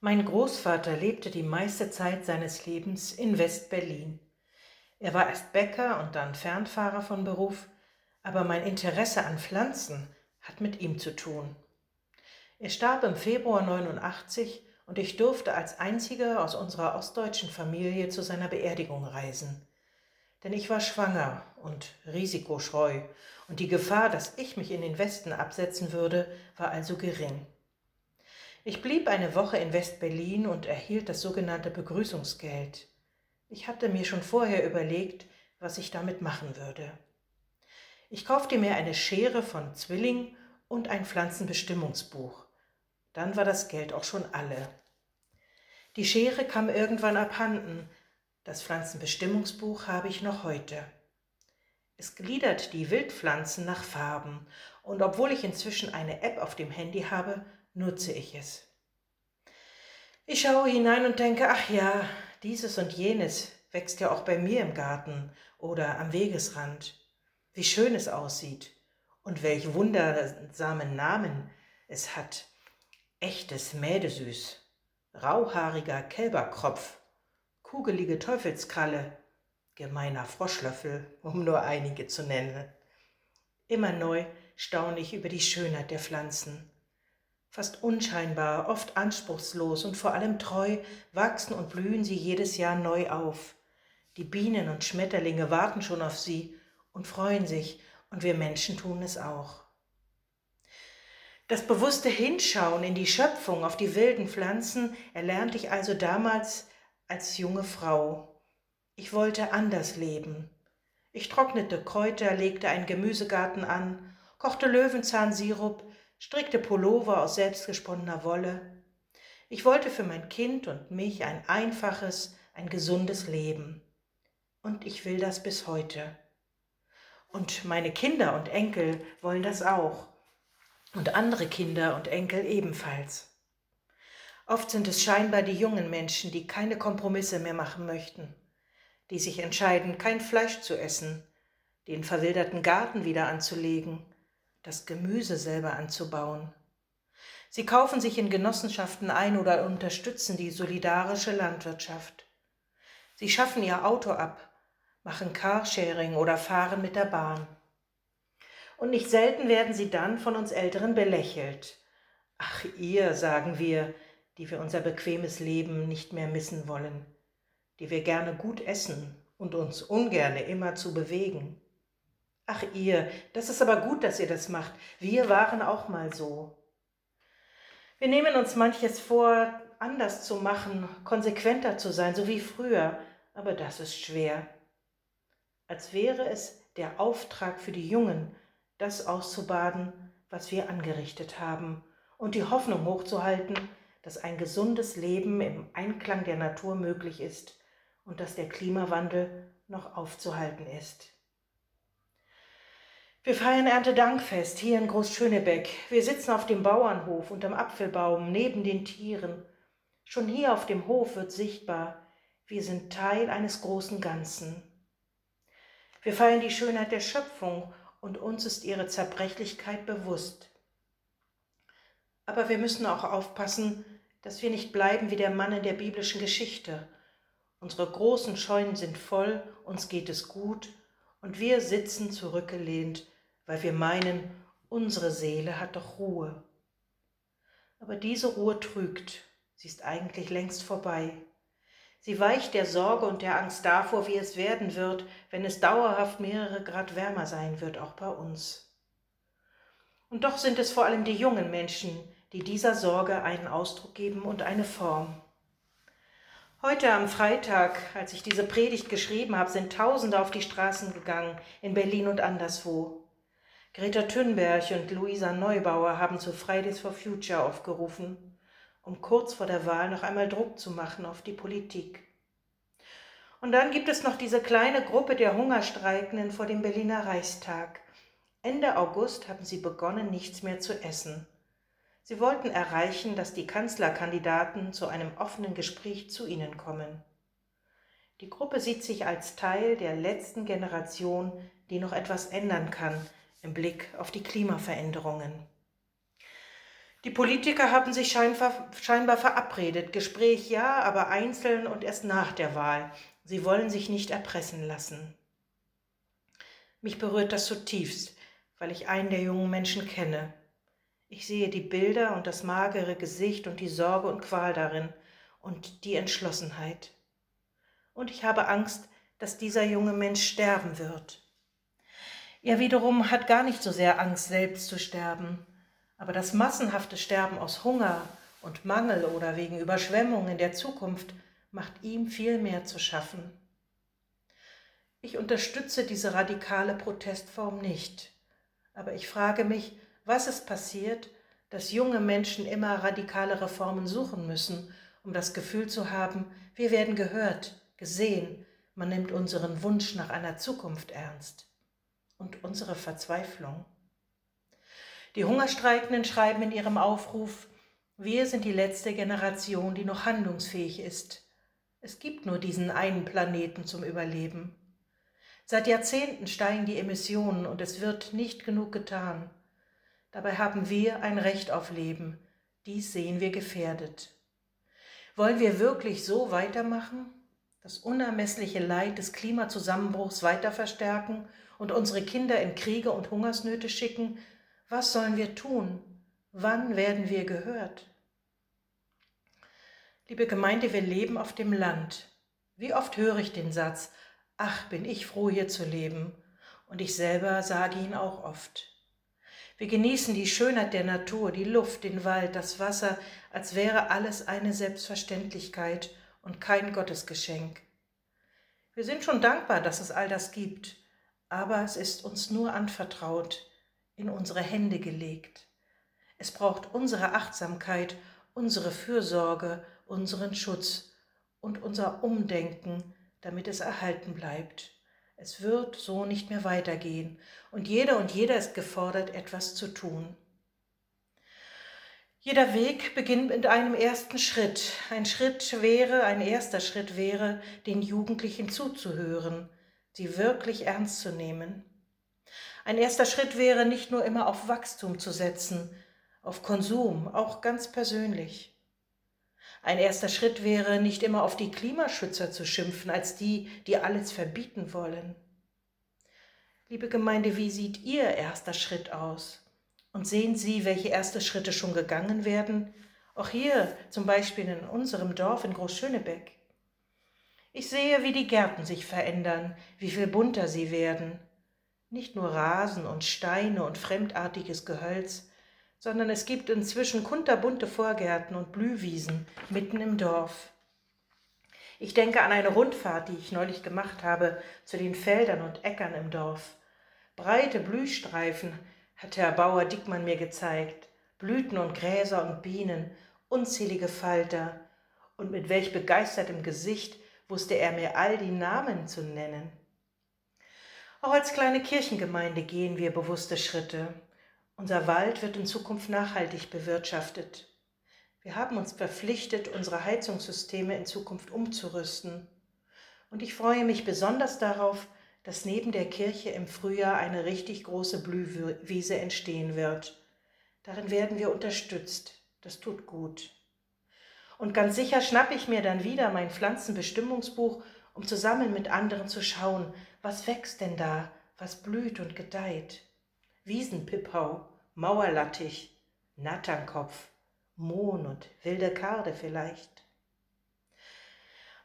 Mein Großvater lebte die meiste Zeit seines Lebens in West-Berlin. Er war erst Bäcker und dann Fernfahrer von Beruf, aber mein Interesse an Pflanzen hat mit ihm zu tun. Er starb im Februar 89 und ich durfte als einziger aus unserer ostdeutschen Familie zu seiner Beerdigung reisen. Denn ich war schwanger und risikoscheu und die Gefahr, dass ich mich in den Westen absetzen würde, war also gering. Ich blieb eine Woche in West-Berlin und erhielt das sogenannte Begrüßungsgeld. Ich hatte mir schon vorher überlegt, was ich damit machen würde. Ich kaufte mir eine Schere von Zwilling und ein Pflanzenbestimmungsbuch. Dann war das Geld auch schon alle. Die Schere kam irgendwann abhanden. Das Pflanzenbestimmungsbuch habe ich noch heute. Es gliedert die Wildpflanzen nach Farben und obwohl ich inzwischen eine App auf dem Handy habe, nutze ich es. Ich schaue hinein und denke, ach ja, dieses und jenes wächst ja auch bei mir im Garten oder am Wegesrand. Wie schön es aussieht und welch wundersamen Namen es hat. Echtes Mädesüß, rauhaariger Kälberkropf, kugelige Teufelskralle, gemeiner Froschlöffel, um nur einige zu nennen. Immer neu staune ich über die Schönheit der Pflanzen Fast unscheinbar, oft anspruchslos und vor allem treu wachsen und blühen sie jedes Jahr neu auf. Die Bienen und Schmetterlinge warten schon auf sie und freuen sich, und wir Menschen tun es auch. Das bewusste Hinschauen in die Schöpfung, auf die wilden Pflanzen, erlernte ich also damals als junge Frau. Ich wollte anders leben. Ich trocknete Kräuter, legte einen Gemüsegarten an, kochte Löwenzahnsirup, strickte Pullover aus selbstgesponnener Wolle. Ich wollte für mein Kind und mich ein einfaches, ein gesundes Leben. Und ich will das bis heute. Und meine Kinder und Enkel wollen das auch. Und andere Kinder und Enkel ebenfalls. Oft sind es scheinbar die jungen Menschen, die keine Kompromisse mehr machen möchten, die sich entscheiden, kein Fleisch zu essen, den verwilderten Garten wieder anzulegen, das Gemüse selber anzubauen. Sie kaufen sich in Genossenschaften ein oder unterstützen die solidarische Landwirtschaft. Sie schaffen ihr Auto ab, machen Carsharing oder fahren mit der Bahn. Und nicht selten werden sie dann von uns Älteren belächelt. Ach ihr, sagen wir, die wir unser bequemes Leben nicht mehr missen wollen, die wir gerne gut essen und uns ungerne immer zu bewegen. Ach ihr, das ist aber gut, dass ihr das macht. Wir waren auch mal so. Wir nehmen uns manches vor, anders zu machen, konsequenter zu sein, so wie früher, aber das ist schwer. Als wäre es der Auftrag für die Jungen, das auszubaden, was wir angerichtet haben, und die Hoffnung hochzuhalten, dass ein gesundes Leben im Einklang der Natur möglich ist und dass der Klimawandel noch aufzuhalten ist. Wir feiern Erntedankfest hier in Großschönebeck. Wir sitzen auf dem Bauernhof unterm Apfelbaum neben den Tieren. Schon hier auf dem Hof wird sichtbar, wir sind Teil eines großen Ganzen. Wir feiern die Schönheit der Schöpfung und uns ist ihre Zerbrechlichkeit bewusst. Aber wir müssen auch aufpassen, dass wir nicht bleiben wie der Mann in der biblischen Geschichte. Unsere großen Scheunen sind voll, uns geht es gut und wir sitzen zurückgelehnt weil wir meinen, unsere Seele hat doch Ruhe. Aber diese Ruhe trügt, sie ist eigentlich längst vorbei. Sie weicht der Sorge und der Angst davor, wie es werden wird, wenn es dauerhaft mehrere Grad wärmer sein wird, auch bei uns. Und doch sind es vor allem die jungen Menschen, die dieser Sorge einen Ausdruck geben und eine Form. Heute am Freitag, als ich diese Predigt geschrieben habe, sind Tausende auf die Straßen gegangen, in Berlin und anderswo. Greta Thunberg und Luisa Neubauer haben zu Fridays for Future aufgerufen, um kurz vor der Wahl noch einmal Druck zu machen auf die Politik. Und dann gibt es noch diese kleine Gruppe der Hungerstreikenden vor dem Berliner Reichstag. Ende August haben sie begonnen, nichts mehr zu essen. Sie wollten erreichen, dass die Kanzlerkandidaten zu einem offenen Gespräch zu ihnen kommen. Die Gruppe sieht sich als Teil der letzten Generation, die noch etwas ändern kann, im Blick auf die Klimaveränderungen. Die Politiker haben sich scheinbar, scheinbar verabredet. Gespräch ja, aber einzeln und erst nach der Wahl. Sie wollen sich nicht erpressen lassen. Mich berührt das zutiefst, weil ich einen der jungen Menschen kenne. Ich sehe die Bilder und das magere Gesicht und die Sorge und Qual darin und die Entschlossenheit. Und ich habe Angst, dass dieser junge Mensch sterben wird. Er wiederum hat gar nicht so sehr Angst, selbst zu sterben. Aber das massenhafte Sterben aus Hunger und Mangel oder wegen Überschwemmung in der Zukunft macht ihm viel mehr zu schaffen. Ich unterstütze diese radikale Protestform nicht, aber ich frage mich, was ist passiert, dass junge Menschen immer radikale Reformen suchen müssen, um das Gefühl zu haben, wir werden gehört, gesehen, man nimmt unseren Wunsch nach einer Zukunft ernst und unsere Verzweiflung. Die Hungerstreikenden schreiben in ihrem Aufruf, wir sind die letzte Generation, die noch handlungsfähig ist. Es gibt nur diesen einen Planeten zum Überleben. Seit Jahrzehnten steigen die Emissionen und es wird nicht genug getan. Dabei haben wir ein Recht auf Leben. Dies sehen wir gefährdet. Wollen wir wirklich so weitermachen? Das unermessliche Leid des Klimazusammenbruchs weiter verstärken und unsere Kinder in Kriege und Hungersnöte schicken, was sollen wir tun? Wann werden wir gehört? Liebe Gemeinde, wir leben auf dem Land. Wie oft höre ich den Satz, ach, bin ich froh, hier zu leben. Und ich selber sage ihn auch oft. Wir genießen die Schönheit der Natur, die Luft, den Wald, das Wasser, als wäre alles eine Selbstverständlichkeit und kein Gottesgeschenk. Wir sind schon dankbar, dass es all das gibt, aber es ist uns nur anvertraut, in unsere Hände gelegt. Es braucht unsere Achtsamkeit, unsere Fürsorge, unseren Schutz und unser Umdenken, damit es erhalten bleibt. Es wird so nicht mehr weitergehen und jeder und jeder ist gefordert, etwas zu tun. Jeder Weg beginnt mit einem ersten Schritt. Ein Schritt wäre, ein erster Schritt wäre, den Jugendlichen zuzuhören, sie wirklich ernst zu nehmen. Ein erster Schritt wäre, nicht nur immer auf Wachstum zu setzen, auf Konsum, auch ganz persönlich. Ein erster Schritt wäre, nicht immer auf die Klimaschützer zu schimpfen, als die, die alles verbieten wollen. Liebe Gemeinde, wie sieht Ihr erster Schritt aus? Und sehen Sie, welche erste Schritte schon gegangen werden? Auch hier, zum Beispiel in unserem Dorf in Großschönebeck. Ich sehe, wie die Gärten sich verändern, wie viel bunter sie werden. Nicht nur Rasen und Steine und fremdartiges Gehölz, sondern es gibt inzwischen kunterbunte Vorgärten und Blühwiesen mitten im Dorf. Ich denke an eine Rundfahrt, die ich neulich gemacht habe zu den Feldern und Äckern im Dorf. Breite Blühstreifen hat Herr Bauer Dickmann mir gezeigt, Blüten und Gräser und Bienen, unzählige Falter, und mit welch begeistertem Gesicht wusste er mir all die Namen zu nennen. Auch als kleine Kirchengemeinde gehen wir bewusste Schritte. Unser Wald wird in Zukunft nachhaltig bewirtschaftet. Wir haben uns verpflichtet, unsere Heizungssysteme in Zukunft umzurüsten. Und ich freue mich besonders darauf, dass neben der Kirche im Frühjahr eine richtig große Blühwiese entstehen wird. Darin werden wir unterstützt. Das tut gut. Und ganz sicher schnappe ich mir dann wieder mein Pflanzenbestimmungsbuch um zusammen mit anderen zu schauen, was wächst denn da, was blüht und gedeiht. Wiesenpippau, Mauerlattich, Natternkopf, Mohn und wilde Karde vielleicht.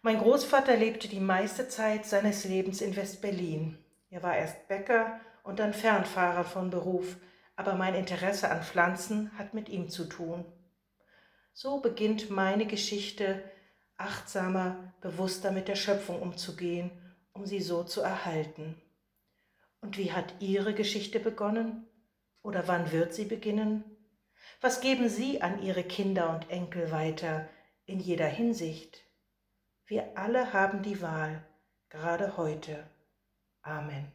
Mein Großvater lebte die meiste Zeit seines Lebens in West-Berlin. Er war erst Bäcker und dann Fernfahrer von Beruf, aber mein Interesse an Pflanzen hat mit ihm zu tun. So beginnt meine Geschichte achtsamer, bewusster mit der Schöpfung umzugehen, um sie so zu erhalten. Und wie hat Ihre Geschichte begonnen? Oder wann wird sie beginnen? Was geben Sie an Ihre Kinder und Enkel weiter in jeder Hinsicht? Wir alle haben die Wahl, gerade heute. Amen.